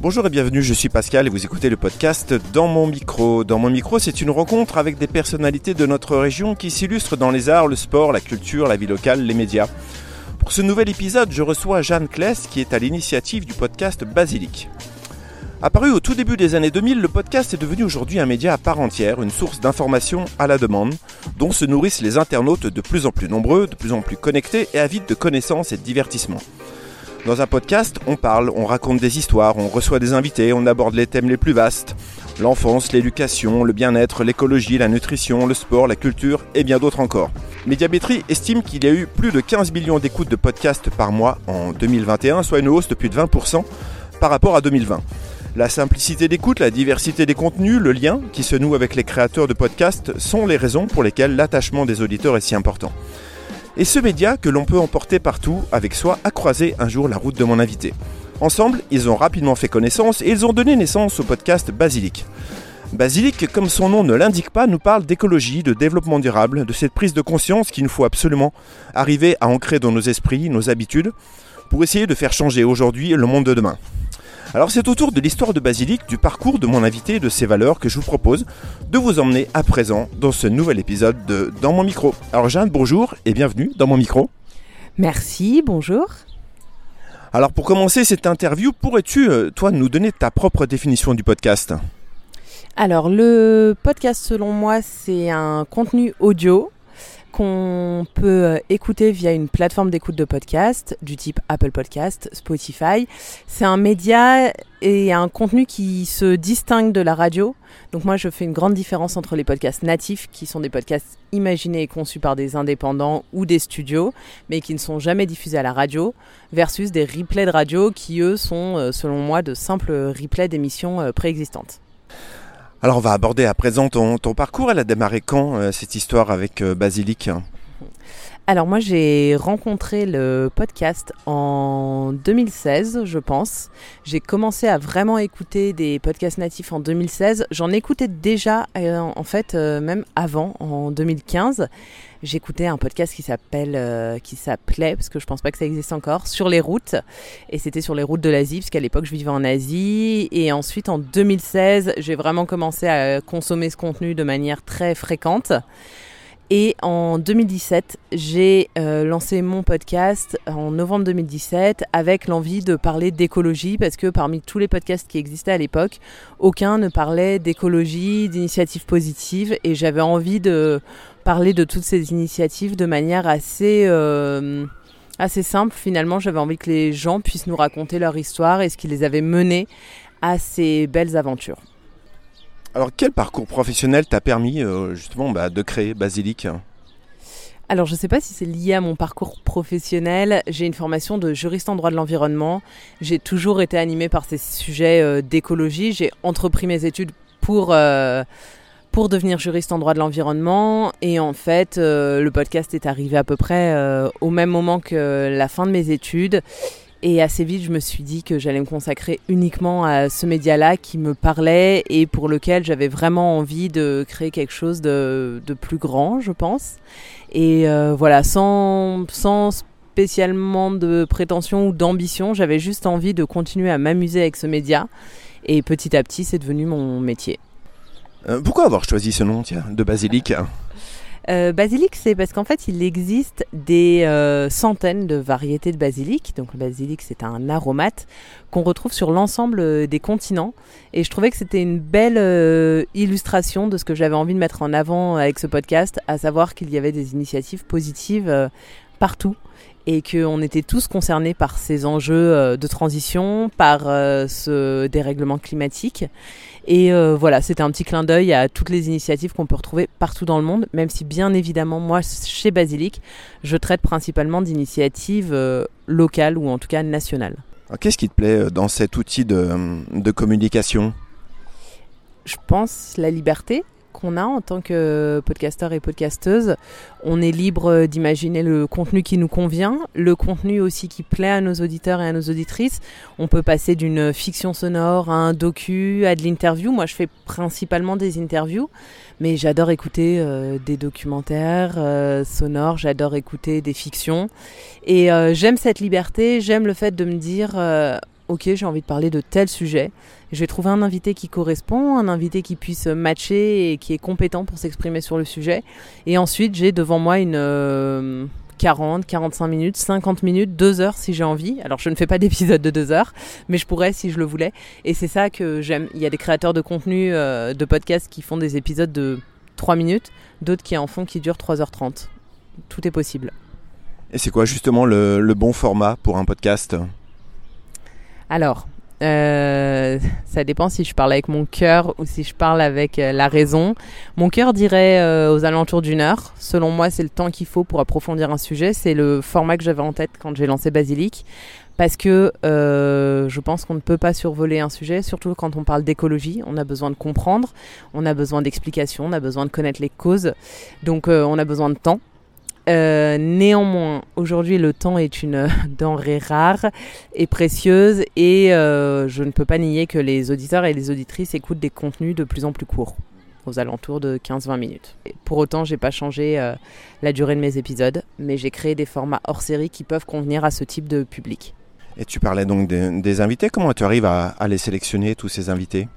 Bonjour et bienvenue, je suis Pascal et vous écoutez le podcast Dans mon micro. Dans mon micro, c'est une rencontre avec des personnalités de notre région qui s'illustrent dans les arts, le sport, la culture, la vie locale, les médias. Pour ce nouvel épisode, je reçois Jeanne Kless qui est à l'initiative du podcast Basilic. Apparu au tout début des années 2000, le podcast est devenu aujourd'hui un média à part entière, une source d'information à la demande, dont se nourrissent les internautes de plus en plus nombreux, de plus en plus connectés et avides de connaissances et de divertissements. Dans un podcast, on parle, on raconte des histoires, on reçoit des invités, on aborde les thèmes les plus vastes. L'enfance, l'éducation, le bien-être, l'écologie, la nutrition, le sport, la culture et bien d'autres encore. Médiamétrie estime qu'il y a eu plus de 15 millions d'écoutes de podcasts par mois en 2021, soit une hausse de plus de 20% par rapport à 2020. La simplicité d'écoute, la diversité des contenus, le lien qui se noue avec les créateurs de podcasts sont les raisons pour lesquelles l'attachement des auditeurs est si important. Et ce média que l'on peut emporter partout avec soi a croisé un jour la route de mon invité. Ensemble, ils ont rapidement fait connaissance et ils ont donné naissance au podcast Basilic. Basilic, comme son nom ne l'indique pas, nous parle d'écologie, de développement durable, de cette prise de conscience qu'il nous faut absolument arriver à ancrer dans nos esprits, nos habitudes, pour essayer de faire changer aujourd'hui le monde de demain. Alors c'est autour de l'histoire de Basilic, du parcours de mon invité et de ses valeurs que je vous propose de vous emmener à présent dans ce nouvel épisode de Dans mon micro. Alors Jeanne, bonjour et bienvenue dans mon micro. Merci, bonjour. Alors pour commencer cette interview, pourrais-tu, euh, toi, nous donner ta propre définition du podcast? Alors le podcast, selon moi, c'est un contenu audio qu'on peut euh, écouter via une plateforme d'écoute de podcast du type Apple Podcast, Spotify. C'est un média et un contenu qui se distingue de la radio. Donc moi, je fais une grande différence entre les podcasts natifs, qui sont des podcasts imaginés et conçus par des indépendants ou des studios, mais qui ne sont jamais diffusés à la radio, versus des replays de radio qui, eux, sont, euh, selon moi, de simples replays d'émissions euh, préexistantes. Alors on va aborder à présent ton, parcours. Elle a démarré quand euh, cette histoire avec euh, Basilic alors moi j'ai rencontré le podcast en 2016 je pense. J'ai commencé à vraiment écouter des podcasts natifs en 2016. J'en écoutais déjà euh, en fait même avant en 2015 j'écoutais un podcast qui s'appelle, euh, qui s'appelait, parce que je pense pas que ça existe encore, sur les routes. Et c'était sur les routes de l'Asie, puisqu'à l'époque je vivais en Asie. Et ensuite en 2016, j'ai vraiment commencé à consommer ce contenu de manière très fréquente. Et en 2017, j'ai euh, lancé mon podcast en novembre 2017 avec l'envie de parler d'écologie parce que parmi tous les podcasts qui existaient à l'époque, aucun ne parlait d'écologie, d'initiatives positives et j'avais envie de parler de toutes ces initiatives de manière assez euh, assez simple. Finalement, j'avais envie que les gens puissent nous raconter leur histoire et ce qui les avait menés à ces belles aventures. Alors, quel parcours professionnel t'a permis euh, justement bah, de créer Basilic? Alors, je ne sais pas si c'est lié à mon parcours professionnel. J'ai une formation de juriste en droit de l'environnement. J'ai toujours été animée par ces sujets euh, d'écologie. J'ai entrepris mes études pour pour devenir juriste en droit de l'environnement. Et en fait, euh, le podcast est arrivé à peu près euh, au même moment que la fin de mes études. Et assez vite, je me suis dit que j'allais me consacrer uniquement à ce média-là qui me parlait et pour lequel j'avais vraiment envie de créer quelque chose de, plus grand, je pense. Et euh, voilà, sans, sans spécialement de prétention ou d'ambition, j'avais juste envie de continuer à m'amuser avec ce média. Et petit à petit, c'est devenu mon métier. Euh, pourquoi avoir choisi ce nom tiens, de basilic euh, basilic, c'est parce qu'en fait, il existe des euh, centaines de variétés de basilic. Donc, le basilic, c'est un aromate qu'on retrouve sur l'ensemble des continents. Et je trouvais que c'était une belle illustration de ce que j'avais envie de mettre en avant avec ce podcast, à savoir qu'il y avait des initiatives positives partout et qu'on était tous concernés par ces enjeux euh, de transition, par euh, ce dérèglement climatique. Et euh, voilà, c'était un petit clin d'œil à toutes les initiatives qu'on peut retrouver partout dans le monde, même si bien évidemment, moi, chez Basilic, je traite principalement d'initiatives locales ou en tout cas nationales. Qu'est-ce qui te plaît dans cet outil de, de communication? Je pense la liberté, qu'on a en tant que podcasteur et podcasteuse. On est libre d'imaginer le contenu qui nous convient, le contenu aussi qui plaît à nos auditeurs et à nos auditrices. On peut passer d'une fiction sonore à un docu, à de l'interview. Moi, je fais principalement des interviews, mais j'adore écouter euh, des documentaires euh, sonores, j'adore écouter des fictions. Et euh, j'aime cette liberté, j'aime le fait de me dire ok, j'ai envie de parler de tel sujet. Je vais trouver un invité qui correspond, un invité qui puisse matcher et qui est compétent pour s'exprimer sur le sujet. Et ensuite, j'ai devant moi une 40, 45 minutes, 50 minutes, 2 heures si j'ai envie. Alors je ne fais pas d'épisode de 2 heures, mais je pourrais si je le voulais. Et c'est ça que j'aime. Il y a des créateurs de contenu, euh, de podcasts qui font des épisodes de 3 minutes, d'autres qui en font qui durent 3h30. Tout est possible. Et c'est quoi justement le bon format pour un podcast? Alors, euh, ça dépend si je parle avec mon cœur ou si je parle avec euh, la raison. Mon cœur dirait euh, aux alentours d'une heure. Selon moi, c'est le temps qu'il faut pour approfondir un sujet. C'est le format que j'avais en tête quand j'ai lancé Basilic. Parce que je pense qu'on ne peut pas survoler un sujet, surtout quand on parle d'écologie. On a besoin de comprendre, on a besoin d'explications, on a besoin de connaître les causes. Donc on a besoin de temps. Euh, néanmoins, aujourd'hui, le temps est une denrée rare et précieuse et euh, je ne peux pas nier que les auditeurs et les auditrices écoutent des contenus de plus en plus courts, aux alentours de 15-20 minutes. pour autant, j'ai pas changé euh, la durée de mes épisodes, mais j'ai créé des formats hors série qui peuvent convenir à ce type de public. Et tu parlais donc des, invités, comment tu arrives à les sélectionner, tous ces invités?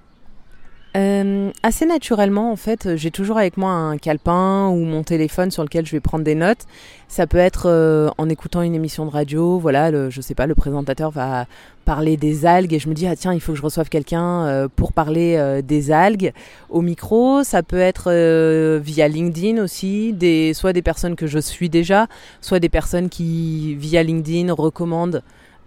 Euh, assez naturellement, en fait, j'ai toujours avec moi un calepin ou mon téléphone sur lequel je vais prendre des notes. Ça peut être euh, en écoutant une émission de radio, voilà, le, je sais pas, le présentateur va parler des algues et je me dis ah tiens il faut que je reçoive quelqu'un euh, pour parler des algues au micro. Ça peut être via LinkedIn aussi, des soit des personnes que je suis déjà, soit des personnes qui via LinkedIn recommandent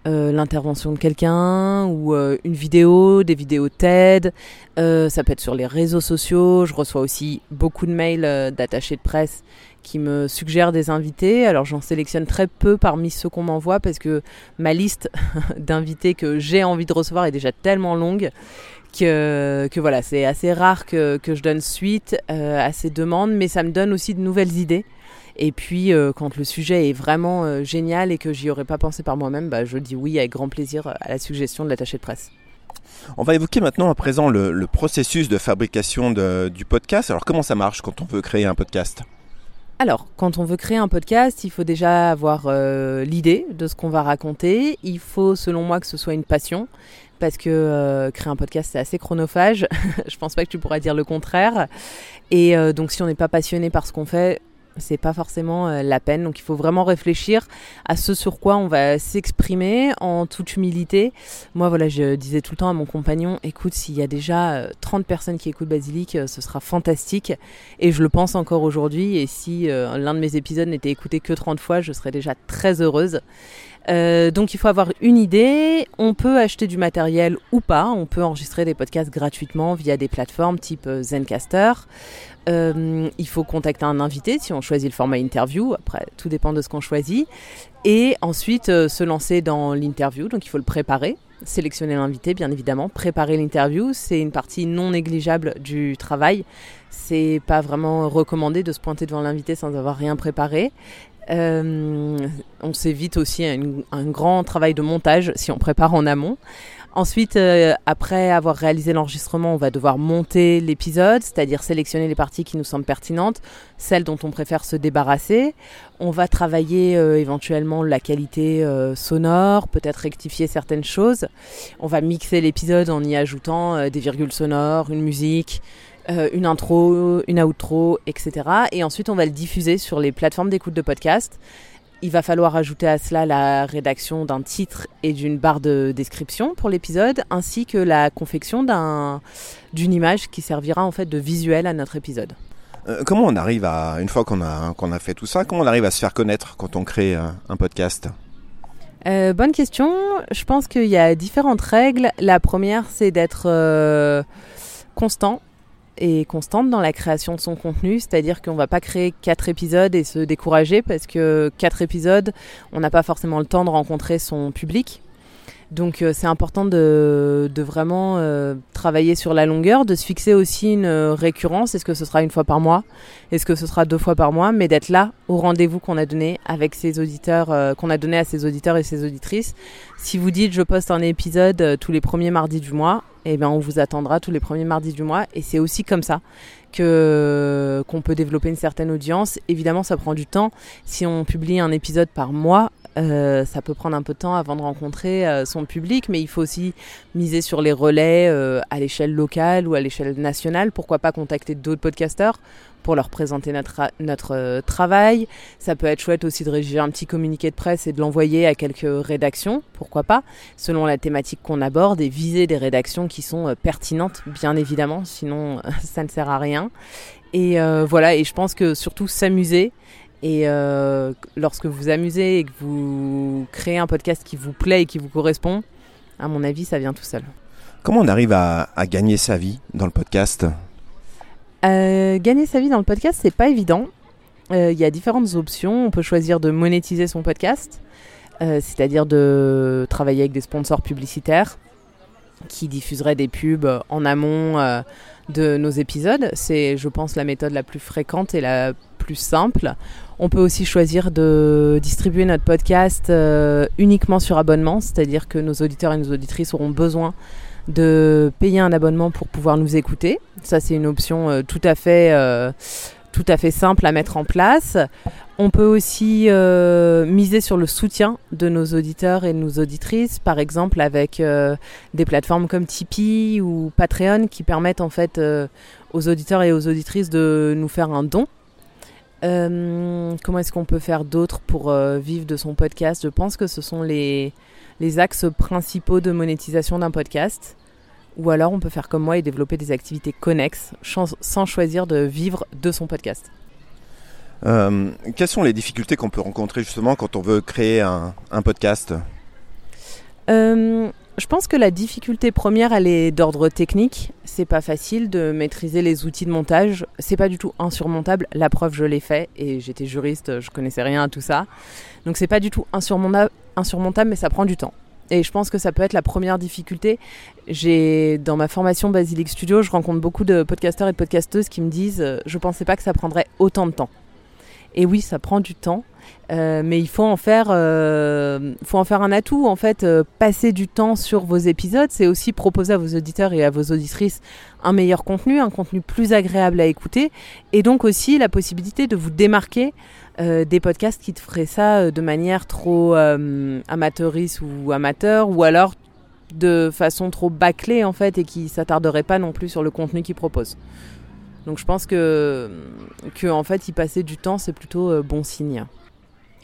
euh, l'intervention de quelqu'un ou euh, une vidéo, des vidéos TED. Euh, ça peut être sur les réseaux sociaux. Je reçois aussi beaucoup de mails d'attachés de presse qui me suggèrent des invités. Alors j'en sélectionne très peu parmi ceux qu'on m'envoie parce que ma liste d'invités que j'ai envie de recevoir est déjà tellement longue que, que voilà, c'est assez rare que, que, je donne suite à ces demandes, mais ça me donne aussi de nouvelles idées. Et puis, euh, quand le sujet est vraiment euh, génial et que j'y aurais pas pensé par moi-même, bah, je dis oui avec grand plaisir à la suggestion de l'attaché de presse. On va évoquer maintenant à présent le, processus de fabrication du podcast. Alors, comment ça marche quand on veut créer un podcast? Alors, quand on veut créer un podcast, il faut déjà avoir euh, l'idée de ce qu'on va raconter. Il faut, selon moi, que ce soit une passion, parce que créer un podcast, c'est assez chronophage. Je pense pas que tu pourras dire le contraire. Et donc, si on n'est pas passionné par ce qu'on fait, c'est pas forcément euh, la peine. Donc il faut vraiment réfléchir à ce sur quoi on va s'exprimer en toute humilité. Moi voilà, je disais tout le temps à mon compagnon, écoute, s'il y a déjà 30 euh, personnes qui écoutent Basilic, euh, ce sera fantastique. Et je le pense encore aujourd'hui. Et si l'un de mes épisodes n'était écouté que 30 fois, je serais déjà très heureuse. Euh, donc il faut avoir une idée. On peut acheter du matériel ou pas. On peut enregistrer des podcasts gratuitement via des plateformes type euh, Zencaster. Euh, il faut contacter un invité si on choisit le format interview. Après, tout dépend de ce qu'on choisit. Et ensuite se lancer dans l'interview. Donc il faut le préparer. Sélectionner l'invité, bien évidemment. Préparer l'interview, c'est une partie non négligeable du travail. C'est pas vraiment recommandé de se pointer devant l'invité sans avoir rien préparé. Euh, on s'évite aussi un, grand travail de montage si on prépare en amont. Ensuite, euh, après avoir réalisé l'enregistrement, on va devoir monter l'épisode, c'est-à-dire sélectionner les parties qui nous semblent pertinentes, celles dont on préfère se débarrasser. On va travailler euh, éventuellement la qualité sonore, peut-être rectifier certaines choses. On va mixer l'épisode en y ajoutant des virgules sonores, une musique, euh, une intro, une outro, etc. Et ensuite, on va le diffuser sur les plateformes d'écoute de podcast. Il va falloir ajouter à cela la rédaction d'un titre et d'une barre de description pour l'épisode, ainsi que la confection d'une image qui servira en fait de visuel à notre épisode. Euh, comment on arrive à, une fois qu'on a, qu'on a fait tout ça, comment on arrive à se faire connaître quand on crée un, podcast? Euh, bonne question. Je pense qu'il y a différentes règles. La première, c'est d'être constant et constante dans la création de son contenu, c'est-à-dire qu'on va pas créer quatre épisodes et se décourager parce que quatre épisodes, on n'a pas forcément le temps de rencontrer son public. Donc euh, c'est important de, de vraiment euh, travailler sur la longueur, de se fixer aussi une euh, récurrence. Est-ce que ce sera une fois par mois? Est-ce que ce sera deux fois par mois? Mais d'être là au rendez-vous qu'on a donné avec ses auditeurs, qu'on a donné à ses auditeurs et ses auditrices. Si vous dites je poste un épisode tous les premiers mardis du mois, eh bien on vous attendra tous les premiers mardis du mois. Et c'est aussi comme ça qu'on peut développer une certaine audience. Évidemment, ça prend du temps. Si on publie un épisode par mois, Euh, ça peut prendre un peu de temps avant de rencontrer euh, son public, mais il faut aussi miser sur les relais euh, à l'échelle locale ou à l'échelle nationale. Pourquoi pas contacter d'autres podcasteurs pour leur présenter notre, notre travail. Ça peut être chouette aussi de rédiger un petit communiqué de presse et de l'envoyer à quelques rédactions, pourquoi pas, selon la thématique qu'on aborde et viser des rédactions qui sont pertinentes, bien évidemment, sinon ça ne sert à rien. Et voilà, et je pense que surtout s'amuser et euh, lorsque vous amusez et que vous créez un podcast qui vous plaît et qui vous correspond, à mon avis, ça vient tout seul. Comment on arrive à, gagner sa vie dans le podcast? Euh, Gagner sa vie dans le podcast, c'est pas évident. Euh, il y a différentes options. On peut choisir de monétiser son podcast, c'est-à-dire de travailler avec des sponsors publicitaires qui diffuseraient des pubs en amont de nos épisodes. C'est, je pense, la méthode la plus fréquente et la plus simple. On peut aussi choisir de distribuer notre podcast euh, uniquement sur abonnement, c'est-à-dire que nos auditeurs et nos auditrices auront besoin de payer un abonnement pour pouvoir nous écouter. Ça, c'est une option euh, tout à fait euh, tout à fait simple à mettre en place. On peut aussi miser sur le soutien de nos auditeurs et de nos auditrices, par exemple avec des plateformes comme Tipeee ou Patreon qui permettent en fait aux auditeurs et aux auditrices de nous faire un don euh, comment est-ce qu'on peut faire d'autres pour euh, vivre de son podcast? Je pense que ce sont les, les axes principaux de monétisation d'un podcast. Ou alors on peut faire comme moi et développer des activités connexes sans choisir de vivre de son podcast. Euh, quelles sont les difficultés qu'on peut rencontrer justement quand on veut créer un, un podcast? Je pense que la difficulté première, elle est d'ordre technique. C'est pas facile de maîtriser les outils de montage. C'est pas du tout insurmontable. La preuve, je l'ai fait et j'étais juriste, je connaissais rien à tout ça. Donc c'est pas du tout insurmontable, mais ça prend du temps. Et je pense que ça peut être la première difficulté. J'ai dans ma formation Basilic Studio, je rencontre beaucoup de podcasteurs et de podcasteuses qui me disent euh, je pensais pas que ça prendrait autant de temps. Et oui, ça prend du temps. Euh, mais il faut en faire, euh, faut en faire un atout. En fait, euh, passer du temps sur vos épisodes, c'est aussi proposer à vos auditeurs et à vos auditrices un meilleur contenu, un contenu plus agréable à écouter, et donc aussi la possibilité de vous démarquer des podcasts qui te feraient ça de manière trop amateuriste ou amateur, ou alors de façon trop bâclée en fait, et qui s'attarderaient pas non plus sur le contenu qu'ils proposent. Donc je pense que, que en fait, y passer du temps, c'est plutôt bon signe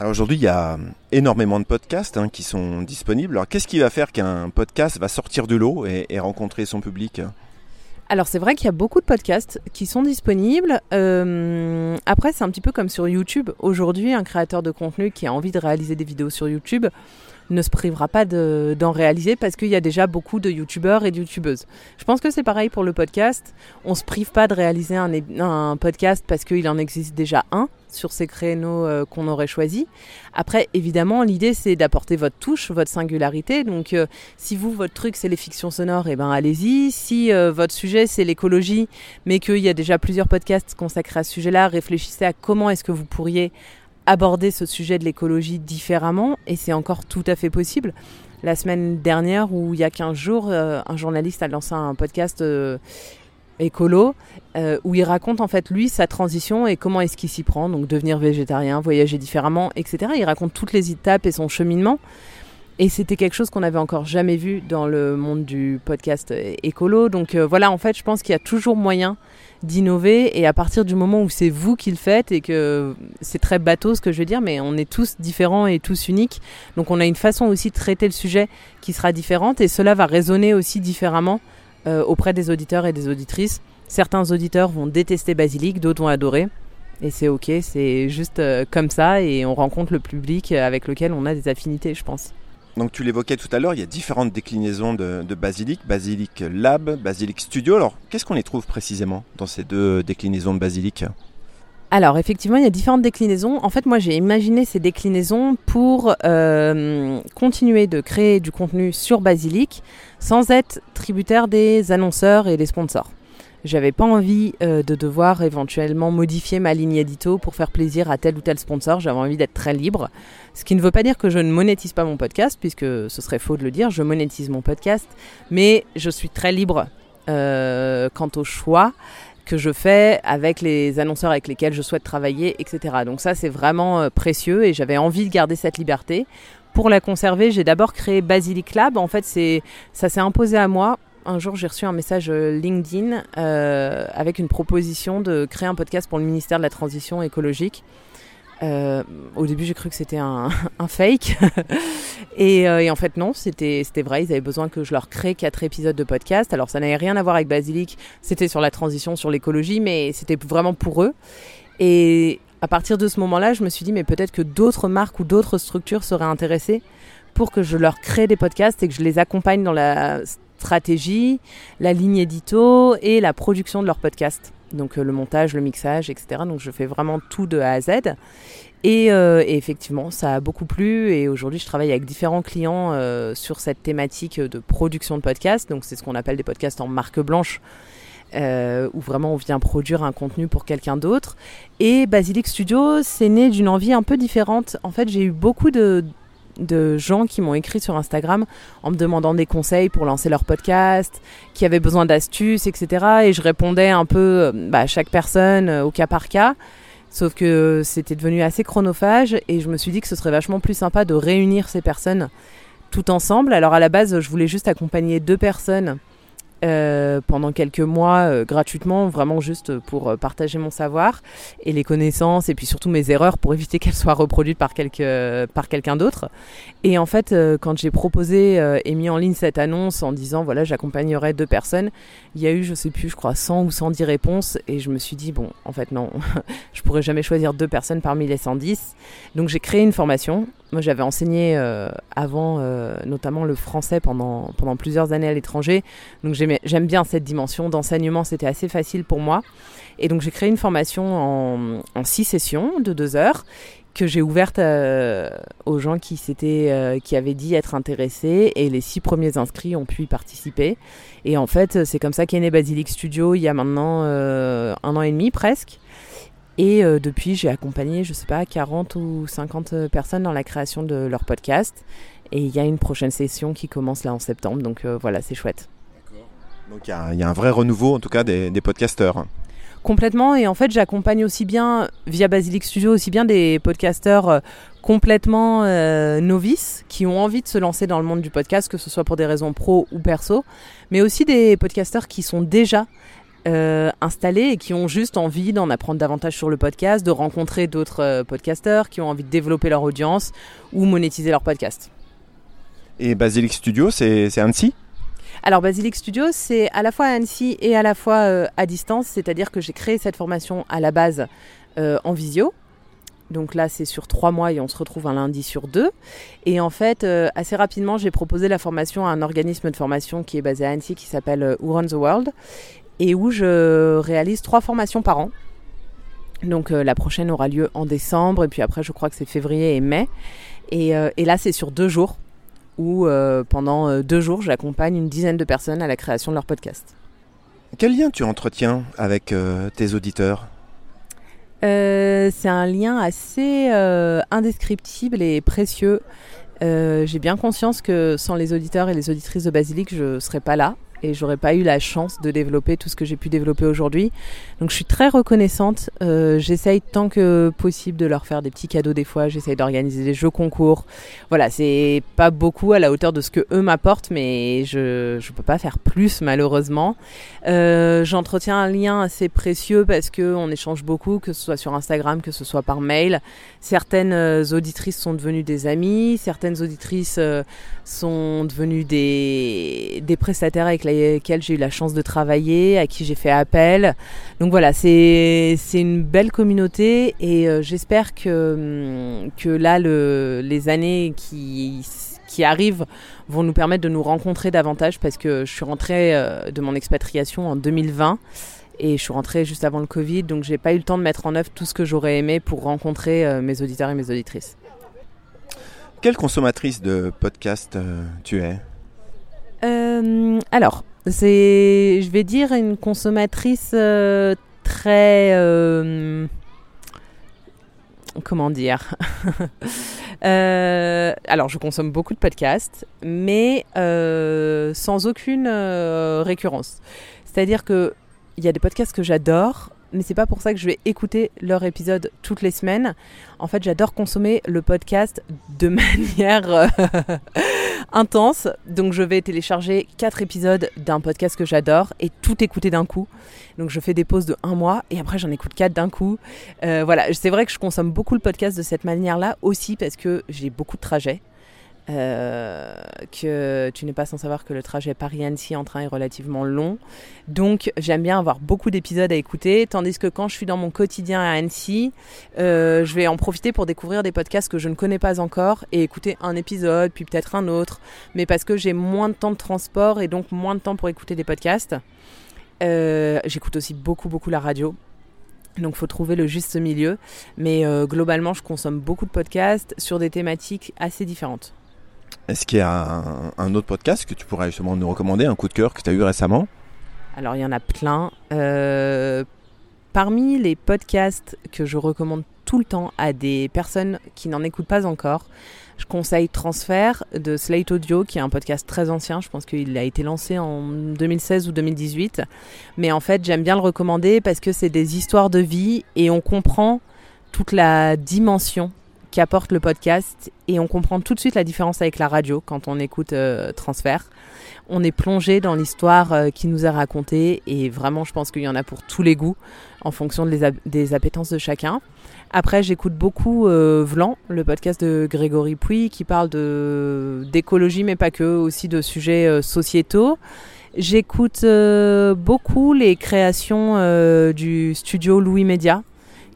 aujourd'hui, il y a énormément de podcasts hein, qui sont disponibles. Alors qu'est-ce qui va faire qu'un podcast va sortir de l'eau et, rencontrer son public? Alors c'est vrai qu'il y a beaucoup de podcasts qui sont disponibles. Euh, après c'est un petit peu comme sur YouTube. Aujourd'hui un créateur de contenu qui a envie de réaliser des vidéos sur YouTube ne se privera pas d'en réaliser parce qu'il y a déjà beaucoup de youtubeurs et de youtubeuses. Je pense que c'est pareil pour le podcast. On se prive pas de réaliser un, podcast parce qu'il en existe déjà un sur ces créneaux euh, qu'on aurait choisis. Après, évidemment, l'idée c'est d'apporter votre touche, votre singularité. Donc, euh, si vous, votre truc c'est les fictions sonores, et eh ben allez-y. Si euh, votre sujet c'est l'écologie, mais qu'il y a déjà plusieurs podcasts consacrés à ce sujet-là, réfléchissez à comment est-ce que vous pourriez aborder ce sujet de l'écologie différemment, et c'est encore tout à fait possible. La semaine dernière, ou il y a 15 jours, un journaliste a lancé un podcast écolo, euh, où il raconte en fait lui sa transition et comment est-ce qu'il s'y prend, donc devenir végétarien, voyager différemment, etc. Il raconte toutes les étapes et son cheminement. Et c'était quelque chose qu'on n'avait encore jamais vu dans le monde du podcast écolo. Donc euh, voilà, en fait, je pense qu'il y a toujours moyen d'innover. Et à partir du moment où c'est vous qui le faites, et que c'est très bateau ce que je veux dire, mais on est tous différents et tous uniques. Donc on a une façon aussi de traiter le sujet qui sera différente. Et cela va résonner aussi différemment euh, auprès des auditeurs et des auditrices. Certains auditeurs vont détester Basilic, d'autres vont adorer. Et c'est ok, c'est juste euh, comme ça et on rencontre le public avec lequel on a des affinités, je pense. Donc tu l'évoquais tout à l'heure, il y a différentes déclinaisons de, Basilic, Basilic Lab, Basilic Studio. Alors qu'est-ce qu'on y trouve précisément dans ces deux déclinaisons de Basilic? Alors effectivement, il y a différentes déclinaisons. En fait, moi, j'ai imaginé ces déclinaisons pour euh, continuer de créer du contenu sur Basilic sans être tributaire des annonceurs et des sponsors. J'avais pas envie euh, de devoir éventuellement modifier ma ligne édito pour faire plaisir à tel ou tel sponsor. J'avais envie d'être très libre. Ce qui ne veut pas dire que je ne monétise pas mon podcast, puisque ce serait faux de le dire. Je monétise mon podcast, mais je suis très libre euh, quant au choix que je fais avec les annonceurs avec lesquels je souhaite travailler, etc. Donc ça, c'est vraiment précieux et j'avais envie de garder cette liberté. Pour la conserver, j'ai d'abord créé Basilic Lab. En fait, ça s'est imposé à moi un jour, j'ai reçu un message LinkedIn euh, avec une proposition de créer un podcast pour le ministère de la Transition écologique. Euh, au début, j'ai cru que c'était un, fake. Euh, et, en fait, non, c'était vrai. Ils avaient besoin que je leur crée quatre épisodes de podcast. Alors, ça n'avait rien à voir avec Basilic. C'était sur la transition, sur l'écologie, mais c'était vraiment pour eux. Et à partir de ce moment-là, je me suis dit, mais peut-être que d'autres marques ou d'autres structures seraient intéressées pour que je leur crée des podcasts et que je les accompagne dans la stratégie, la ligne édito et la production de leur podcast. Donc euh, le montage, le mixage, etc. Donc je fais vraiment tout de A à Z. Euh, et, effectivement, ça a beaucoup plu. Et aujourd'hui, je travaille avec différents clients euh, sur cette thématique de production de podcasts. Donc c'est ce qu'on appelle des podcasts en marque blanche. où vraiment on vient produire un contenu pour quelqu'un d'autre. Et Basilic Studio, c'est né d'une envie un peu différente. En fait, j'ai eu beaucoup de, de gens qui m'ont écrit sur Instagram en me demandant des conseils pour lancer leur podcast, qui avaient besoin d'astuces, etc. Et je répondais un peu euh, bah, à chaque personne euh, au cas par cas. Sauf que c'était devenu assez chronophage et je me suis dit que ce serait vachement plus sympa de réunir ces personnes tout ensemble. Alors à la base, je voulais juste accompagner deux personnes euh, pendant quelques mois euh, gratuitement, vraiment juste pour euh, partager mon savoir et les connaissances et puis surtout mes erreurs pour éviter qu'elles soient reproduites par, quelque, par quelqu'un d'autre. Et en fait, quand j'ai proposé et mis en ligne cette annonce en disant voilà, j'accompagnerai deux personnes, il y a eu, je sais plus, je crois 100 ou 110 réponses et je me suis dit bon, en fait non, je pourrais jamais choisir deux personnes parmi les 110. Donc j'ai créé une formation moi, j'avais enseigné euh, avant, euh, notamment le français pendant, pendant plusieurs années à l'étranger. Donc, j'aime bien cette dimension d'enseignement. C'était assez facile pour moi. Et donc, j'ai créé une formation en, en six sessions de deux heures que j'ai ouverte euh, aux gens qui, qui avaient dit être intéressés. Et les six premiers inscrits ont pu y participer. Et en fait, c'est comme ça qu'est né Basilic Studio il y a maintenant un an et demi presque. Et euh, depuis, j'ai accompagné, je sais pas, 40 ou 50 personnes dans la création de leur podcast. Et il y a une prochaine session qui commence là en septembre. Donc euh, voilà, c'est chouette. Donc il y, a un vrai renouveau en tout cas des, podcasteurs. Complètement. Et en fait, j'accompagne aussi bien, via Basilic Studio, aussi bien des podcasteurs euh, complètement novices qui ont envie de se lancer dans le monde du podcast, que ce soit pour des raisons pro ou perso, mais aussi des podcasteurs qui sont déjà euh, installés et qui ont juste envie d'en apprendre davantage sur le podcast, de rencontrer d'autres euh, podcasteurs qui ont envie de développer leur audience ou monétiser leur podcast. Et Basilic Studio, c'est Annecy? Alors Basilic Studio, c'est à la fois à Annecy et à la fois euh, à distance, c'est-à-dire que j'ai créé cette formation à la base en visio. Donc là, c'est sur trois mois et on se retrouve un lundi sur deux. Et en fait, assez rapidement, j'ai proposé la formation à un organisme de formation qui est basé à Annecy qui s'appelle Who Runs the World et où je réalise trois formations par an. Donc euh, la prochaine aura lieu en décembre et puis après je crois que c'est février et mai. Et, euh, là c'est sur deux jours où euh, pendant deux jours j'accompagne une dizaine de personnes à la création de leur podcast. Quel lien tu entretiens avec tes auditeurs? C'est un lien assez indescriptible et précieux. J'ai bien conscience que sans les auditeurs et les auditrices de Basilic je ne serais pas là et j'aurais pas eu la chance de développer tout ce que j'ai pu développer aujourd'hui. Donc je suis très reconnaissante. Euh, j'essaye tant que possible de leur faire des petits cadeaux des fois. J'essaye d'organiser des jeux concours. Voilà, c'est pas beaucoup à la hauteur de ce que eux m'apportent, mais je je peux pas faire plus malheureusement. Euh, J'entretiens un lien assez précieux parce que on échange beaucoup, que ce soit sur Instagram, que ce soit par mail. Certaines euh, auditrices sont devenues des amies, certaines auditrices euh, sont devenues des des prestataires avec lesquels j'ai eu la chance de travailler, à qui j'ai fait appel. Donc voilà, c'est une belle communauté et euh, j'espère que, hum, que là, le, les années qui, qui arrivent vont nous permettre de nous rencontrer davantage parce que je suis rentrée euh, de mon expatriation en 2020 et je suis rentrée juste avant le Covid, donc j'ai pas eu le temps de mettre en œuvre tout ce que j'aurais aimé pour rencontrer euh, mes auditeurs et mes auditrices. Quelle consommatrice de podcast tu es? Euh, alors, c'est, je vais dire, une consommatrice euh, très. Euh, comment dire Alors, je consomme beaucoup de podcasts, mais sans aucune récurrence. C'est-à-dire que il y a des podcasts que j'adore, mais c'est pas pour ça que je vais écouter leur épisode toutes les semaines. En fait, j'adore consommer le podcast de manière euh, intense. Donc, je vais télécharger quatre épisodes d'un podcast que j'adore et tout écouter d'un coup. Donc, je fais des pauses de un mois et après, j'en écoute quatre d'un coup. Euh, voilà, c'est vrai que je consomme beaucoup le podcast de cette manière-là aussi parce que j'ai beaucoup de trajets. Euh, que tu n'es pas sans savoir que le trajet Paris-Annecy en train est relativement long. Donc j'aime bien avoir beaucoup d'épisodes à écouter, tandis que quand je suis dans mon quotidien à Annecy, euh, je vais en profiter pour découvrir des podcasts que je ne connais pas encore et écouter un épisode, puis peut-être un autre, mais parce que j'ai moins de temps de transport et donc moins de temps pour écouter des podcasts. Euh, j'écoute aussi beaucoup beaucoup la radio. Donc faut trouver le juste milieu, mais globalement je consomme beaucoup de podcasts sur des thématiques assez différentes. Est-ce qu'il y a un, autre podcast que tu pourrais justement nous recommander, un coup de cœur que tu as eu récemment? Alors il y en a plein. Euh, parmi les podcasts que je recommande tout le temps à des personnes qui n'en écoutent pas encore, je conseille Transfert de Slate Audio, qui est un podcast très ancien. Je pense qu'il a été lancé en 2016 ou 2018. Mais en fait, j'aime bien le recommander parce que c'est des histoires de vie et on comprend toute la dimension qu'apporte le podcast et on comprend tout de suite la différence avec la radio quand on écoute euh, Transfert. On est plongé dans l'histoire euh, qui nous est racontée et vraiment je pense qu'il y en a pour tous les goûts en fonction des appétences de chacun. Après j'écoute beaucoup euh, Vlan, le podcast de Grégory Pouy qui parle d'écologie mais pas que, aussi de sujets sociétaux. J'écoute beaucoup les créations du studio Louis Média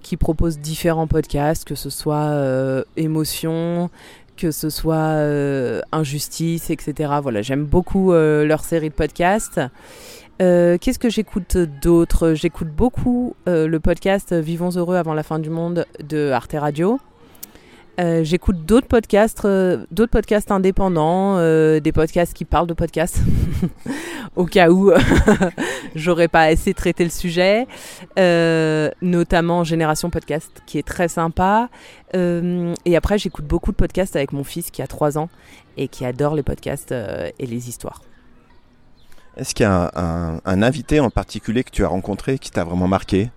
qui propose différents podcasts, que ce soit euh, émotion, que ce soit euh, injustice, etc. Voilà, j'aime beaucoup euh, leur série de podcasts. Qu'est-ce que j'écoute d'autre? J'écoute beaucoup le podcast Vivons heureux avant la fin du monde de Arte Radio. Euh, j'écoute d'autres podcasts, euh, d'autres podcasts indépendants, euh, des podcasts qui parlent de podcasts, au cas où j'aurais pas assez traité le sujet, notamment Génération Podcast, qui est très sympa. et après, j'écoute beaucoup de podcasts avec mon fils qui a 3 ans et qui adore les podcasts et les histoires. Est-ce qu'il y a un, un, invité en particulier que tu as rencontré qui t'a vraiment marqué?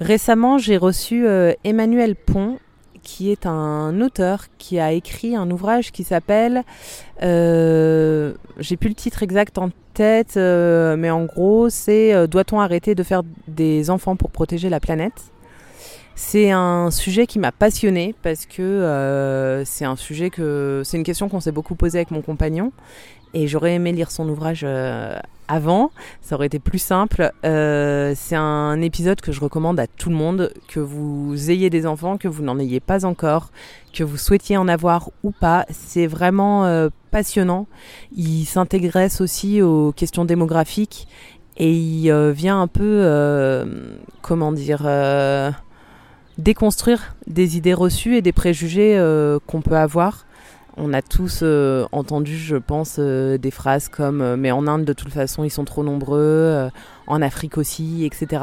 Récemment, j'ai reçu Emmanuel Pont, qui est un auteur qui a écrit un ouvrage qui s'appelle, euh, j'ai plus le titre exact en tête, euh, mais en gros c'est euh, Doit-on arrêter de faire des enfants pour protéger la planète? C'est un sujet qui m'a passionné parce que c'est un sujet que c'est une question qu'on s'est beaucoup posée avec mon compagnon et j'aurais aimé lire son ouvrage avant, ça aurait été plus simple. Euh, c'est un épisode que je recommande à tout le monde, que vous ayez des enfants, que vous n'en ayez pas encore, que vous souhaitiez en avoir ou pas. C'est vraiment euh, passionnant. Il s'intégresse aussi aux questions démographiques et il euh, vient un peu, comment dire, déconstruire des idées reçues et des préjugés qu'on peut avoir on a tous euh, entendu, je pense, euh, des phrases comme euh, mais en Inde de toute façon ils sont trop nombreux, en Afrique aussi, etc.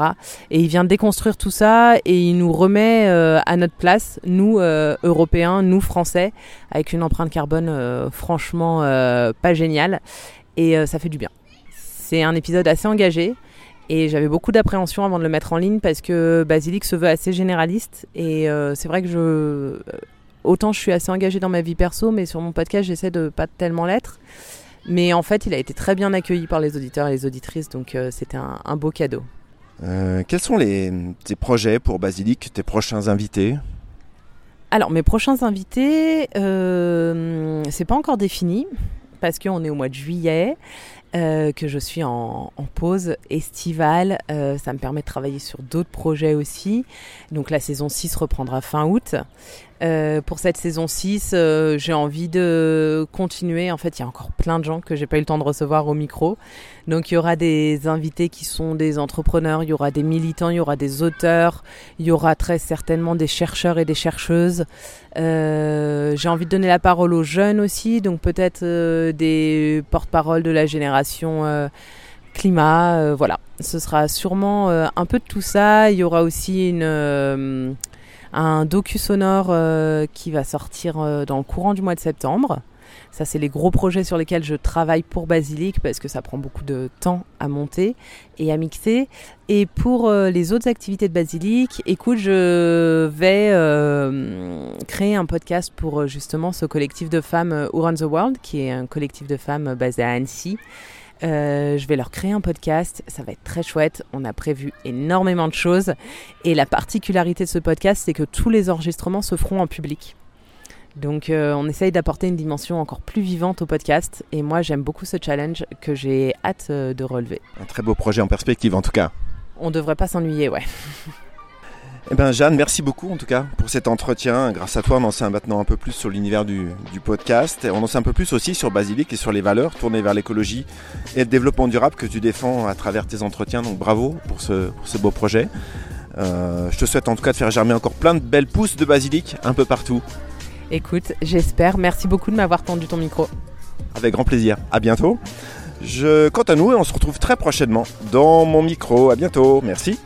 Et il vient déconstruire tout ça et il nous remet à notre place, nous Européens, nous Français, avec une empreinte carbone franchement pas géniale et ça fait du bien. C'est un épisode assez engagé. Et j'avais beaucoup d'appréhension avant de le mettre en ligne parce que Basilic se veut assez généraliste. Et c'est vrai que je autant je suis assez engagée dans ma vie perso, mais sur mon podcast, j'essaie de pas tellement l'être. Mais en fait, il a été très bien accueilli par les auditeurs et les auditrices, donc euh, c'était un, beau cadeau. Euh, quels sont les, tes projets pour Basilic, tes prochains invités? Alors, mes prochains invités, euh, c'est pas encore défini parce qu'on est au mois de juillet. Euh, que je suis en, pause estivale. Euh, ça me permet de travailler sur d'autres projets aussi. Donc la saison 6 reprendra fin août. Euh, pour cette saison 6, j'ai envie de continuer. En fait, il y a encore plein de gens que j'ai pas eu le temps de recevoir au micro. Donc il y aura des invités qui sont des entrepreneurs, il y aura des militants, il y aura des auteurs, il y aura très certainement des chercheurs et des chercheuses. j'ai envie de donner la parole aux jeunes aussi, donc peut-être des porte-parole de la génération euh, climat, euh, voilà. Ce sera sûrement euh, un peu de tout ça. Il y aura aussi une, un docu sonore qui va sortir dans le courant du mois de septembre. Ça, c'est les gros projets sur lesquels je travaille pour Basilic parce que ça prend beaucoup de temps à monter et à mixer. Et pour euh, les autres activités de Basilic, écoute, je vais euh, créer un podcast pour euh, justement ce collectif de femmes Who Run the World, qui est un collectif de femmes basé à Annecy. Je vais leur créer un podcast, ça va être très chouette. On a prévu énormément de choses. Et la particularité de ce podcast, c'est que tous les enregistrements se feront en public. Donc euh, on essaye d'apporter une dimension encore plus vivante au podcast et moi j'aime beaucoup ce challenge que j'ai hâte euh, de relever. Un très beau projet en perspective en tout cas. On devrait pas s'ennuyer, ouais. Eh bien Jeanne, merci beaucoup en tout cas pour cet entretien. Grâce à toi, on en sait maintenant un peu plus sur l'univers du, podcast. On en sait un peu plus aussi sur Basilic et sur les valeurs tournées vers l'écologie et le développement durable que tu défends à travers tes entretiens. Donc bravo pour ce, beau projet. Euh, je te souhaite en tout cas de faire germer encore plein de belles pousses de basilic un peu partout. Écoute, j'espère. Merci beaucoup de m'avoir tendu ton micro. Avec grand plaisir. À bientôt. Je, quant à nous, on se retrouve très prochainement dans mon micro. À bientôt. Merci.